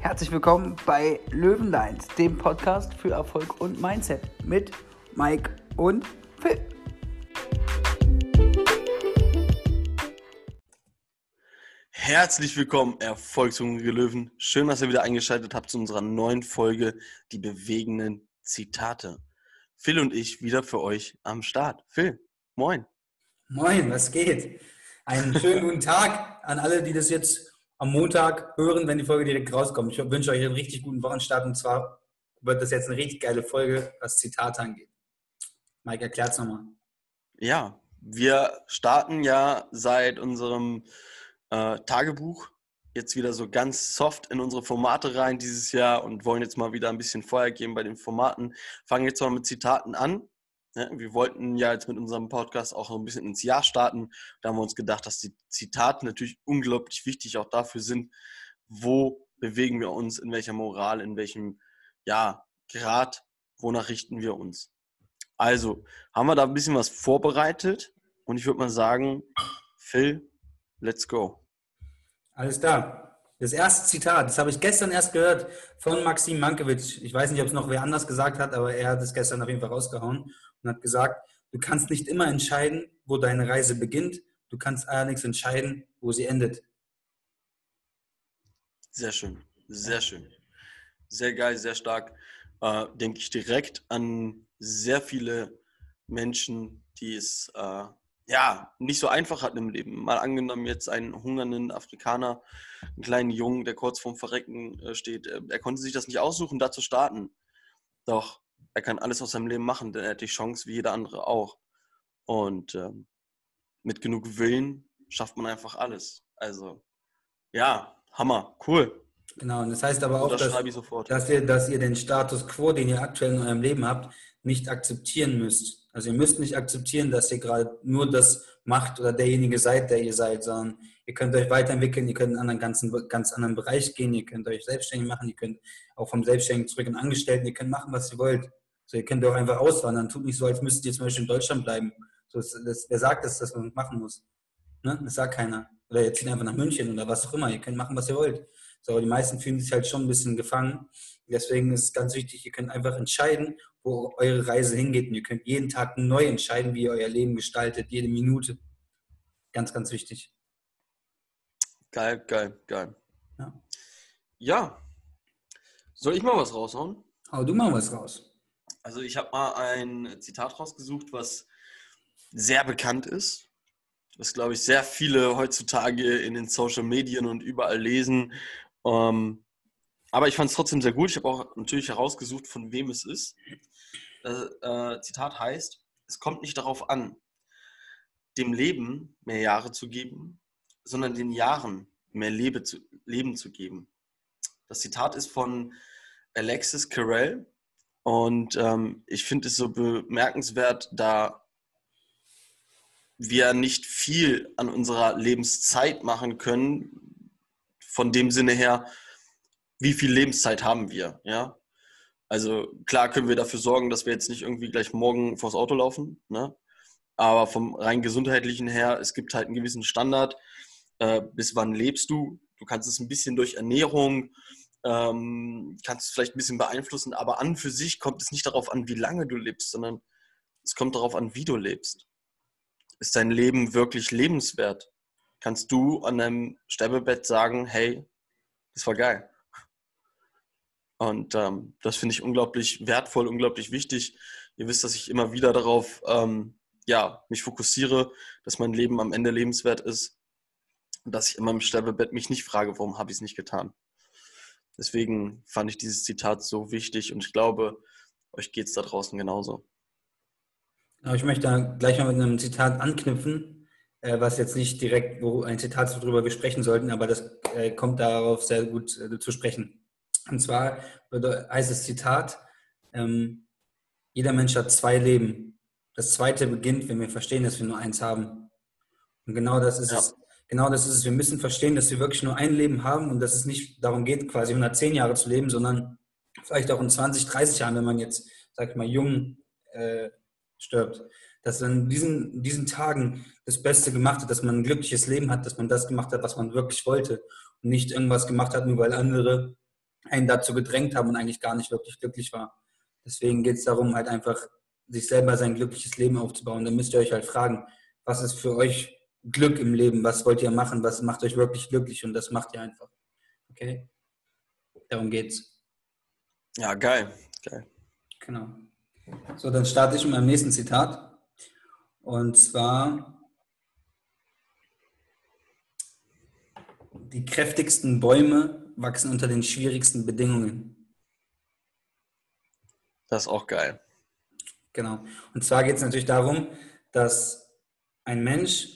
Herzlich willkommen bei Löwenlines, dem Podcast für Erfolg und Mindset mit Mike und Phil. Herzlich willkommen, erfolgshungrige Löwen. Schön, dass ihr wieder eingeschaltet habt zu unserer neuen Folge Die bewegenden Zitate. Phil und ich wieder für euch am Start. Phil, moin. Moin, was geht? Einen schönen guten Tag an alle, die das jetzt am Montag hören, wenn die Folge direkt rauskommt. Ich wünsche euch einen richtig guten Wochenstart und zwar wird das jetzt eine richtig geile Folge, was Zitate angeht. Mike, erklärt's nochmal. Ja, wir starten ja seit unserem äh, Tagebuch jetzt wieder so ganz soft in unsere Formate rein dieses Jahr und wollen jetzt mal wieder ein bisschen Feuer geben bei den Formaten. Fangen jetzt mal mit Zitaten an. Wir wollten ja jetzt mit unserem Podcast auch ein bisschen ins Jahr starten. Da haben wir uns gedacht, dass die Zitate natürlich unglaublich wichtig auch dafür sind, wo bewegen wir uns, in welcher Moral, in welchem ja, Grad, wonach richten wir uns. Also haben wir da ein bisschen was vorbereitet und ich würde mal sagen, Phil, let's go. Alles klar. Das erste Zitat, das habe ich gestern erst gehört von Maxim Mankiewicz. Ich weiß nicht, ob es noch wer anders gesagt hat, aber er hat es gestern auf jeden Fall rausgehauen und hat gesagt, du kannst nicht immer entscheiden, wo deine Reise beginnt, du kannst allerdings entscheiden, wo sie endet. Sehr schön, sehr schön. Sehr geil, sehr stark. Äh, denke ich direkt an sehr viele Menschen, die es äh, ja, nicht so einfach hatten im Leben. Mal angenommen jetzt einen hungernden Afrikaner, einen kleinen Jungen, der kurz vorm Verrecken äh, steht. Äh, er konnte sich das nicht aussuchen, da zu starten. Doch er kann alles aus seinem Leben machen, denn er hat die Chance wie jeder andere auch. Und ähm, mit genug Willen schafft man einfach alles. Also, ja, Hammer, cool. Genau, und das heißt aber auch, das dass, dass, ihr, dass ihr den Status quo, den ihr aktuell in eurem Leben habt, nicht akzeptieren müsst. Also ihr müsst nicht akzeptieren, dass ihr gerade nur das macht oder derjenige seid, der ihr seid, sondern ihr könnt euch weiterentwickeln, ihr könnt in einen ganzen, ganz anderen Bereich gehen, ihr könnt euch selbstständig machen, ihr könnt auch vom Selbstständigen zurück in Angestellten, ihr könnt machen, was ihr wollt. So, ihr könnt auch einfach auswandern. Tut nicht so, als müsstet ihr zum Beispiel in Deutschland bleiben. So, das, wer sagt das, dass man machen muss? Ne? Das sagt keiner. Oder ihr zieht einfach nach München oder was auch immer. Ihr könnt machen, was ihr wollt. So, aber die meisten fühlen sich halt schon ein bisschen gefangen. Deswegen ist es ganz wichtig, ihr könnt einfach entscheiden, wo eure Reise hingeht. Und ihr könnt jeden Tag neu entscheiden, wie ihr euer Leben gestaltet, jede Minute. Ganz, ganz wichtig. Geil, geil, geil. Ja. ja. Soll ich mal was raushauen? Hau du mal was raus. Also ich habe mal ein Zitat rausgesucht, was sehr bekannt ist, was glaube ich sehr viele heutzutage in den Social Medien und überall lesen. Ähm, aber ich fand es trotzdem sehr gut. Ich habe auch natürlich herausgesucht, von wem es ist. Das äh, Zitat heißt, es kommt nicht darauf an, dem Leben mehr Jahre zu geben, sondern den Jahren mehr Lebe zu, Leben zu geben. Das Zitat ist von Alexis Carell und ähm, ich finde es so bemerkenswert, da wir nicht viel an unserer Lebenszeit machen können, von dem Sinne her, wie viel Lebenszeit haben wir, ja? Also klar können wir dafür sorgen, dass wir jetzt nicht irgendwie gleich morgen vors Auto laufen, ne? Aber vom rein gesundheitlichen her, es gibt halt einen gewissen Standard. Äh, bis wann lebst du? Du kannst es ein bisschen durch Ernährung, ähm, kannst es vielleicht ein bisschen beeinflussen, aber an für sich kommt es nicht darauf an, wie lange du lebst, sondern es kommt darauf an, wie du lebst. Ist dein Leben wirklich lebenswert? Kannst du an deinem Sterbebett sagen, hey, das war geil. Und ähm, das finde ich unglaublich wertvoll, unglaublich wichtig. Ihr wisst, dass ich immer wieder darauf ähm, ja, mich fokussiere, dass mein Leben am Ende lebenswert ist. Und dass ich immer im Sterbebett mich nicht frage, warum habe ich es nicht getan. Deswegen fand ich dieses Zitat so wichtig und ich glaube, euch geht es da draußen genauso. Aber ich möchte da gleich mal mit einem Zitat anknüpfen, äh, was jetzt nicht direkt, wo ein Zitat worüber wir sprechen sollten, aber das äh, kommt darauf sehr gut äh, zu sprechen. Und zwar heißt das Zitat, ähm, jeder Mensch hat zwei Leben. Das zweite beginnt, wenn wir verstehen, dass wir nur eins haben. Und genau das ist ja. es. Genau das ist es. Wir müssen verstehen, dass wir wirklich nur ein Leben haben und dass es nicht darum geht, quasi 110 Jahre zu leben, sondern vielleicht auch in 20, 30 Jahren, wenn man jetzt, sag ich mal, jung, äh, stirbt. Dass man in diesen, diesen Tagen das Beste gemacht hat, dass man ein glückliches Leben hat, dass man das gemacht hat, was man wirklich wollte und nicht irgendwas gemacht hat, nur weil andere einen dazu gedrängt haben und eigentlich gar nicht wirklich glücklich war. Deswegen geht es darum, halt einfach sich selber sein glückliches Leben aufzubauen. Dann müsst ihr euch halt fragen, was ist für euch Glück im Leben? Was wollt ihr machen? Was macht euch wirklich glücklich? Und das macht ihr einfach. Okay? Darum geht's. Ja, geil. Geil. Genau. So, dann starte ich mit meinem nächsten Zitat. Und zwar die kräftigsten Bäume wachsen unter den schwierigsten Bedingungen. Das ist auch geil. Genau. Und zwar geht es natürlich darum, dass ein Mensch,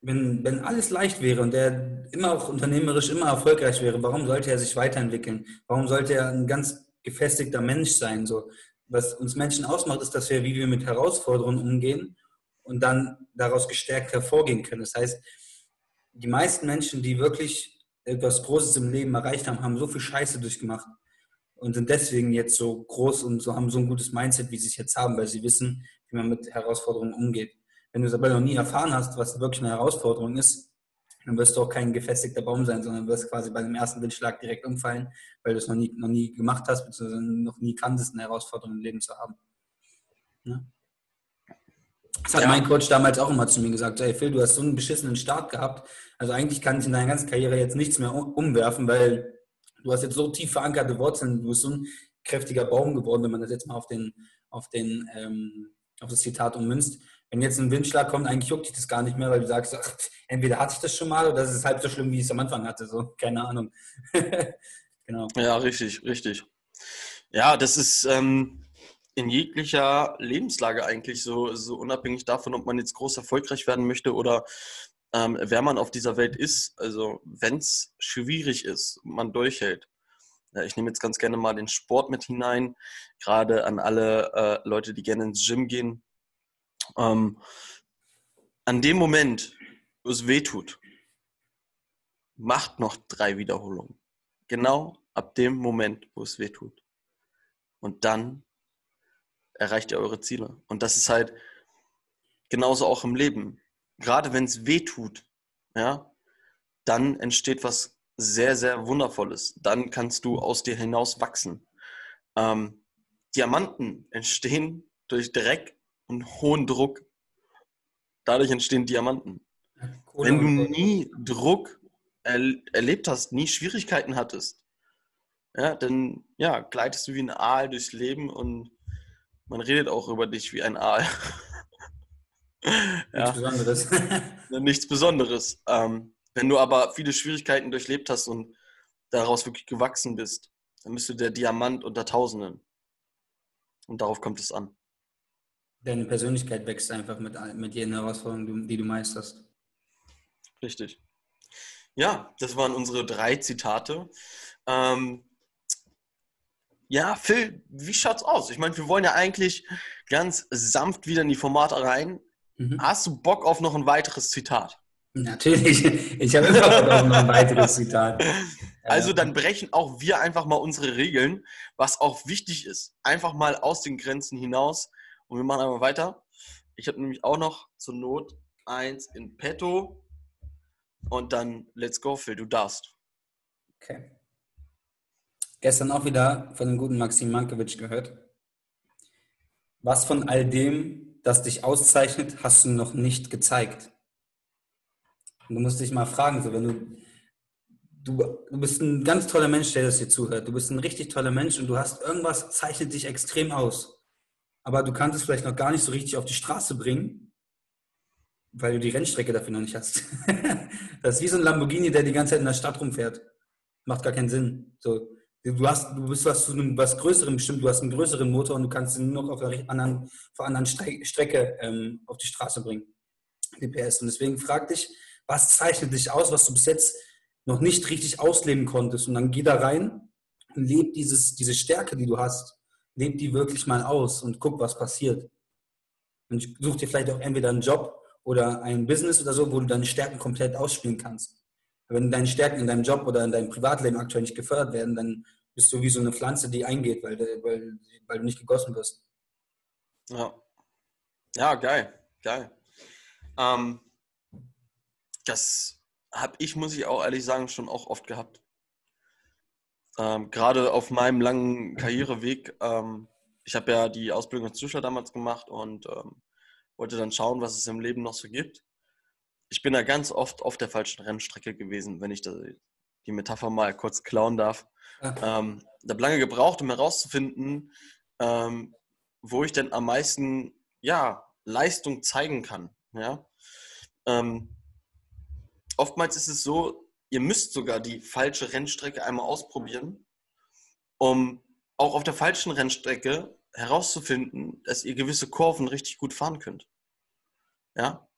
wenn, wenn alles leicht wäre und der immer auch unternehmerisch immer erfolgreich wäre, warum sollte er sich weiterentwickeln? Warum sollte er ein ganz gefestigter Mensch sein? So, was uns Menschen ausmacht, ist, dass wir, wie wir mit Herausforderungen umgehen und dann daraus gestärkt hervorgehen können. Das heißt, die meisten Menschen, die wirklich etwas Großes im Leben erreicht haben, haben so viel Scheiße durchgemacht und sind deswegen jetzt so groß und so haben so ein gutes Mindset, wie sie es jetzt haben, weil sie wissen, wie man mit Herausforderungen umgeht. Wenn du es aber noch nie erfahren hast, was wirklich eine Herausforderung ist, dann wirst du auch kein gefestigter Baum sein, sondern wirst quasi bei dem ersten Windschlag direkt umfallen, weil du es noch nie, noch nie gemacht hast, beziehungsweise noch nie kanntest, eine Herausforderung im Leben zu haben. Ne? Das hat ja. mein Coach damals auch immer zu mir gesagt, hey Phil, du hast so einen beschissenen Start gehabt, also eigentlich kann ich in deiner ganzen Karriere jetzt nichts mehr umwerfen, weil du hast jetzt so tief verankerte Wurzeln, du bist so ein kräftiger Baum geworden, wenn man das jetzt mal auf, den, auf, den, ähm, auf das Zitat ummünzt. Wenn jetzt ein Windschlag kommt, eigentlich juckt dich das gar nicht mehr, weil du sagst, ach, entweder hatte ich das schon mal oder das ist halb so schlimm, wie ich es am Anfang hatte. So, keine Ahnung. genau. Ja, richtig, richtig. Ja, das ist ähm, in jeglicher Lebenslage eigentlich so, so unabhängig davon, ob man jetzt groß erfolgreich werden möchte oder ähm, wer man auf dieser Welt ist. Also wenn es schwierig ist, man durchhält. Ja, ich nehme jetzt ganz gerne mal den Sport mit hinein, gerade an alle äh, Leute, die gerne ins Gym gehen. Ähm, an dem Moment, wo es weh tut, macht noch drei Wiederholungen. Genau ab dem Moment, wo es weh tut. Und dann erreicht ihr eure Ziele. Und das ist halt genauso auch im Leben gerade wenn es weh tut, ja, dann entsteht was sehr, sehr Wundervolles. Dann kannst du aus dir hinaus wachsen. Ähm, Diamanten entstehen durch Dreck und hohen Druck. Dadurch entstehen Diamanten. Cool. Wenn du nie Druck er erlebt hast, nie Schwierigkeiten hattest, ja, dann ja, gleitest du wie ein Aal durchs Leben und man redet auch über dich wie ein Aal. Nichts ja. Besonderes. Nichts Besonderes. Ähm, wenn du aber viele Schwierigkeiten durchlebt hast und daraus wirklich gewachsen bist, dann bist du der Diamant unter Tausenden. Und darauf kommt es an. Deine Persönlichkeit wächst einfach mit, mit jeder Herausforderung, die du meisterst. Richtig. Ja, das waren unsere drei Zitate. Ähm, ja, Phil, wie schaut's aus? Ich meine, wir wollen ja eigentlich ganz sanft wieder in die Formate rein. Mhm. Hast du Bock auf noch ein weiteres Zitat? Natürlich. Ich habe immer Bock auf noch ein weiteres Zitat. Also dann brechen auch wir einfach mal unsere Regeln, was auch wichtig ist. Einfach mal aus den Grenzen hinaus. Und wir machen einmal weiter. Ich habe nämlich auch noch zur Not eins in petto. Und dann let's go, Phil, du darfst. Okay. Gestern auch wieder von dem guten Maxim Mankiewicz gehört. Was von all dem das dich auszeichnet, hast du noch nicht gezeigt. Und du musst dich mal fragen, so wenn du, du, du bist ein ganz toller Mensch, der das hier zuhört. Du bist ein richtig toller Mensch und du hast irgendwas, zeichnet dich extrem aus. Aber du kannst es vielleicht noch gar nicht so richtig auf die Straße bringen, weil du die Rennstrecke dafür noch nicht hast. das ist wie so ein Lamborghini, der die ganze Zeit in der Stadt rumfährt. Macht gar keinen Sinn. So, Du, hast, du bist was zu einem was Größerem bestimmt, du hast einen größeren Motor und du kannst ihn nur noch auf einer anderen, auf einer anderen Strecke ähm, auf die Straße bringen. DPS. Und deswegen frag dich, was zeichnet dich aus, was du bis jetzt noch nicht richtig ausleben konntest. Und dann geh da rein und leb dieses, diese Stärke, die du hast, leb die wirklich mal aus und guck, was passiert. Und such dir vielleicht auch entweder einen Job oder ein Business oder so, wo du deine Stärken komplett ausspielen kannst. Wenn deine Stärken in deinem Job oder in deinem Privatleben aktuell nicht gefördert werden, dann bist du wie so eine Pflanze, die eingeht, weil, weil, weil du nicht gegossen wirst. Ja. Ja, geil, geil. Ähm, das habe ich, muss ich auch ehrlich sagen, schon auch oft gehabt. Ähm, Gerade auf meinem langen Karriereweg. Ähm, ich habe ja die Ausbildung als Zuschauer damals gemacht und ähm, wollte dann schauen, was es im Leben noch so gibt. Ich bin da ganz oft auf der falschen Rennstrecke gewesen, wenn ich die Metapher mal kurz klauen darf. Ja. Ähm, ich habe lange gebraucht, um herauszufinden, ähm, wo ich denn am meisten ja, Leistung zeigen kann. Ja? Ähm, oftmals ist es so, ihr müsst sogar die falsche Rennstrecke einmal ausprobieren, um auch auf der falschen Rennstrecke herauszufinden, dass ihr gewisse Kurven richtig gut fahren könnt. Ja?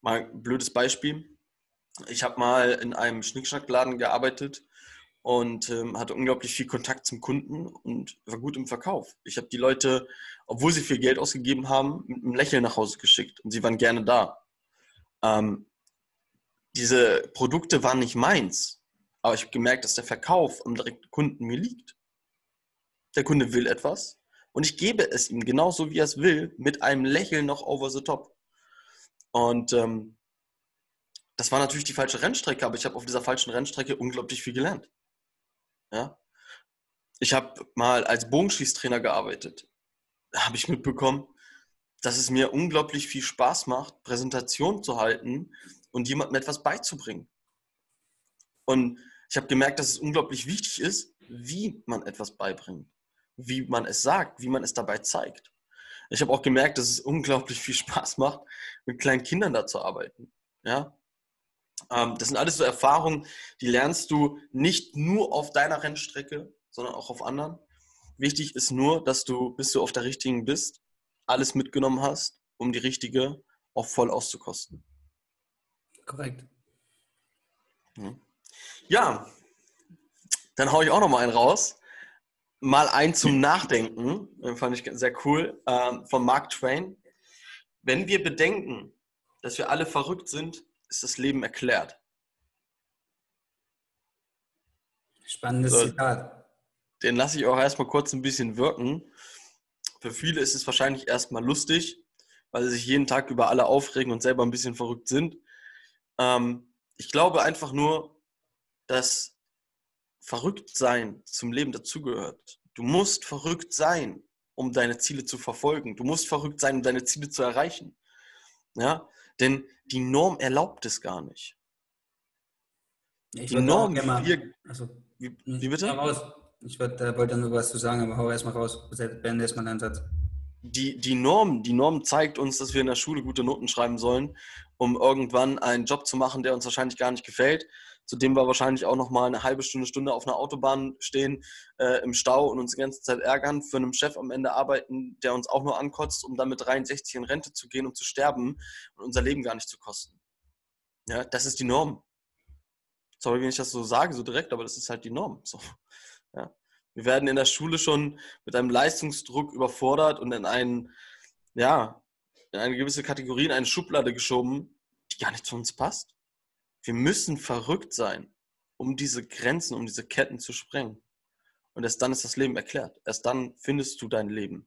Mal ein blödes Beispiel. Ich habe mal in einem Schnickschnackladen gearbeitet und ähm, hatte unglaublich viel Kontakt zum Kunden und war gut im Verkauf. Ich habe die Leute, obwohl sie viel Geld ausgegeben haben, mit einem Lächeln nach Hause geschickt und sie waren gerne da. Ähm, diese Produkte waren nicht meins, aber ich habe gemerkt, dass der Verkauf am direkten Kunden mir liegt. Der Kunde will etwas und ich gebe es ihm genauso, wie er es will, mit einem Lächeln noch over the top. Und ähm, das war natürlich die falsche Rennstrecke, aber ich habe auf dieser falschen Rennstrecke unglaublich viel gelernt. Ja? Ich habe mal als Bogenschießtrainer gearbeitet. Da habe ich mitbekommen, dass es mir unglaublich viel Spaß macht, Präsentationen zu halten und jemandem etwas beizubringen. Und ich habe gemerkt, dass es unglaublich wichtig ist, wie man etwas beibringt, wie man es sagt, wie man es dabei zeigt. Ich habe auch gemerkt, dass es unglaublich viel Spaß macht, mit kleinen Kindern da zu arbeiten. Ja? Ähm, das sind alles so Erfahrungen, die lernst du nicht nur auf deiner Rennstrecke, sondern auch auf anderen. Wichtig ist nur, dass du, bis du auf der richtigen bist, alles mitgenommen hast, um die richtige auch voll auszukosten. Korrekt. Ja, dann haue ich auch noch mal einen raus. Mal ein zum Nachdenken, fand ich sehr cool, ähm, von Mark Twain. Wenn wir bedenken, dass wir alle verrückt sind, ist das Leben erklärt. Spannendes so, Zitat. Den lasse ich auch erstmal kurz ein bisschen wirken. Für viele ist es wahrscheinlich erstmal lustig, weil sie sich jeden Tag über alle aufregen und selber ein bisschen verrückt sind. Ähm, ich glaube einfach nur, dass Verrücktsein zum Leben dazugehört. Du musst verrückt sein, um deine Ziele zu verfolgen. Du musst verrückt sein, um deine Ziele zu erreichen. Ja, denn die Norm erlaubt es gar nicht. Ich die Norm, wie wir. Also, wie, wie bitte? Raus. Ich wollte, äh, wollte nur was zu sagen, aber hau erstmal raus. Beende erstmal deinen Satz. Die, die, Norm, die Norm zeigt uns, dass wir in der Schule gute Noten schreiben sollen, um irgendwann einen Job zu machen, der uns wahrscheinlich gar nicht gefällt Zudem wir wahrscheinlich auch noch mal eine halbe Stunde, Stunde auf einer Autobahn stehen äh, im Stau und uns die ganze Zeit ärgern, für einen Chef am Ende arbeiten, der uns auch nur ankotzt, um dann mit 63 in Rente zu gehen und zu sterben und unser Leben gar nicht zu kosten. Ja, das ist die Norm. Sorry, wenn ich das so sage, so direkt, aber das ist halt die Norm. So. Ja. Wir werden in der Schule schon mit einem Leistungsdruck überfordert und in einen, ja, in eine gewisse Kategorie, in eine Schublade geschoben, die gar nicht zu uns passt. Wir müssen verrückt sein, um diese Grenzen, um diese Ketten zu sprengen. Und erst dann ist das Leben erklärt. Erst dann findest du dein Leben.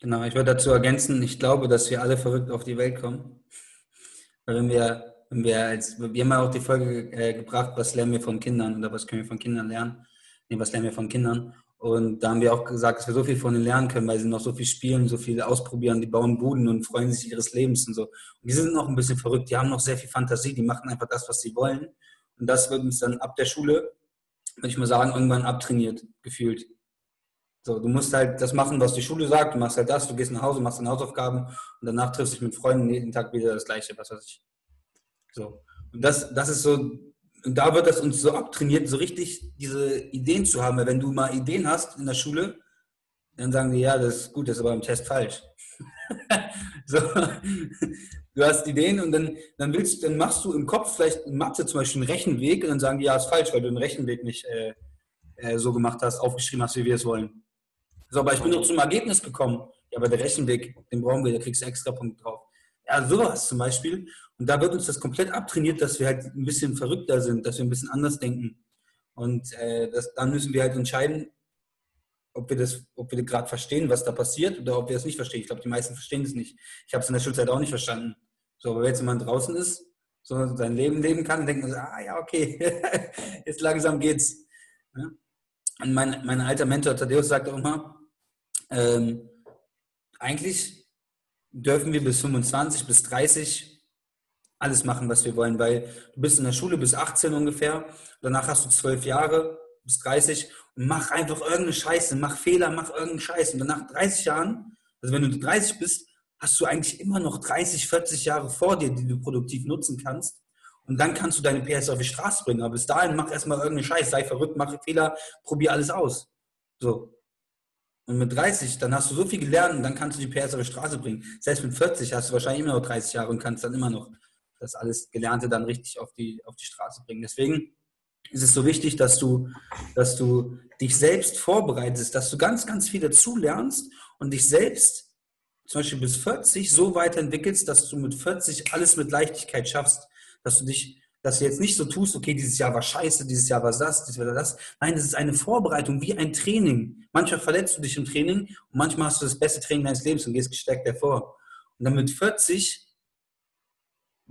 Genau, ich würde dazu ergänzen, ich glaube, dass wir alle verrückt auf die Welt kommen. Weil wenn wir, wenn wir als, wir haben ja auch die Folge äh, gebracht, was lernen wir von Kindern oder was können wir von Kindern lernen? Nee, was lernen wir von Kindern? Und da haben wir auch gesagt, dass wir so viel von ihnen lernen können, weil sie noch so viel spielen, so viel ausprobieren, die bauen Buden und freuen sich ihres Lebens und so. Und die sind noch ein bisschen verrückt, die haben noch sehr viel Fantasie, die machen einfach das, was sie wollen. Und das wird uns dann ab der Schule, würde ich mal sagen, irgendwann abtrainiert, gefühlt. So, du musst halt das machen, was die Schule sagt, du machst halt das, du gehst nach Hause, machst deine Hausaufgaben und danach triffst du dich mit Freunden jeden Tag wieder das Gleiche, was weiß ich. So. Und das, das ist so und da wird das uns so abtrainiert, so richtig diese Ideen zu haben. Weil wenn du mal Ideen hast in der Schule, dann sagen die, ja, das ist gut, das ist aber im Test falsch. so, du hast Ideen und dann, dann willst, dann machst du im Kopf vielleicht in Mathe zum Beispiel einen Rechenweg und dann sagen die, ja, ist falsch, weil du den Rechenweg nicht äh, äh, so gemacht hast, aufgeschrieben hast, wie wir es wollen. So, aber ich bin noch zum Ergebnis gekommen. Ja, aber der Rechenweg, den brauchen wir, da kriegst du extra Punkt drauf. Ja, sowas zum Beispiel. Und da wird uns das komplett abtrainiert, dass wir halt ein bisschen verrückter sind, dass wir ein bisschen anders denken. Und äh, das, dann müssen wir halt entscheiden, ob wir das, ob wir gerade verstehen, was da passiert, oder ob wir es nicht verstehen. Ich glaube, die meisten verstehen es nicht. Ich habe es in der Schulzeit auch nicht verstanden. So, aber wenn jetzt jemand draußen ist, so sein Leben leben kann, denkt man so, ah ja, okay, jetzt langsam geht's. Ja? Und mein, mein alter Mentor Thaddeus sagt auch immer, ähm, eigentlich dürfen wir bis 25, bis 30 alles machen, was wir wollen, weil du bist in der Schule bis 18 ungefähr, danach hast du 12 Jahre bis 30 und mach einfach irgendeine Scheiße, mach Fehler, mach irgendeinen Scheiß. Und danach 30 Jahren, also wenn du 30 bist, hast du eigentlich immer noch 30, 40 Jahre vor dir, die du produktiv nutzen kannst. Und dann kannst du deine PS auf die Straße bringen. Aber bis dahin mach erstmal irgendeinen Scheiß, sei verrückt, mach Fehler, probier alles aus. So. Und mit 30, dann hast du so viel gelernt dann kannst du die PS auf die Straße bringen. Selbst mit 40 hast du wahrscheinlich immer noch 30 Jahre und kannst dann immer noch das alles Gelernte dann richtig auf die, auf die Straße bringen. Deswegen ist es so wichtig, dass du, dass du dich selbst vorbereitest, dass du ganz, ganz viel dazu lernst und dich selbst zum Beispiel bis 40 so weiterentwickelst, dass du mit 40 alles mit Leichtigkeit schaffst, dass du dich dass du jetzt nicht so tust, okay, dieses Jahr war scheiße, dieses Jahr war das, dieses Jahr das. Nein, das ist eine Vorbereitung, wie ein Training. Manchmal verletzt du dich im Training und manchmal hast du das beste Training deines Lebens und gehst gestärkt hervor. Und dann mit 40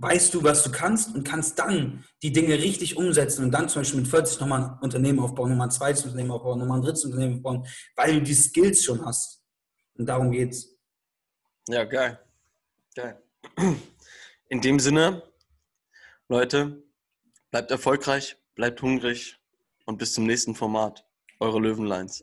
weißt du, was du kannst und kannst dann die Dinge richtig umsetzen und dann zum Beispiel mit 40 nochmal ein Unternehmen aufbauen, nochmal ein zweites Unternehmen aufbauen, nochmal ein drittes Unternehmen aufbauen, weil du die Skills schon hast. Und darum geht's. Ja, geil. Geil. In dem Sinne, Leute, bleibt erfolgreich, bleibt hungrig und bis zum nächsten Format. Eure Löwenlines.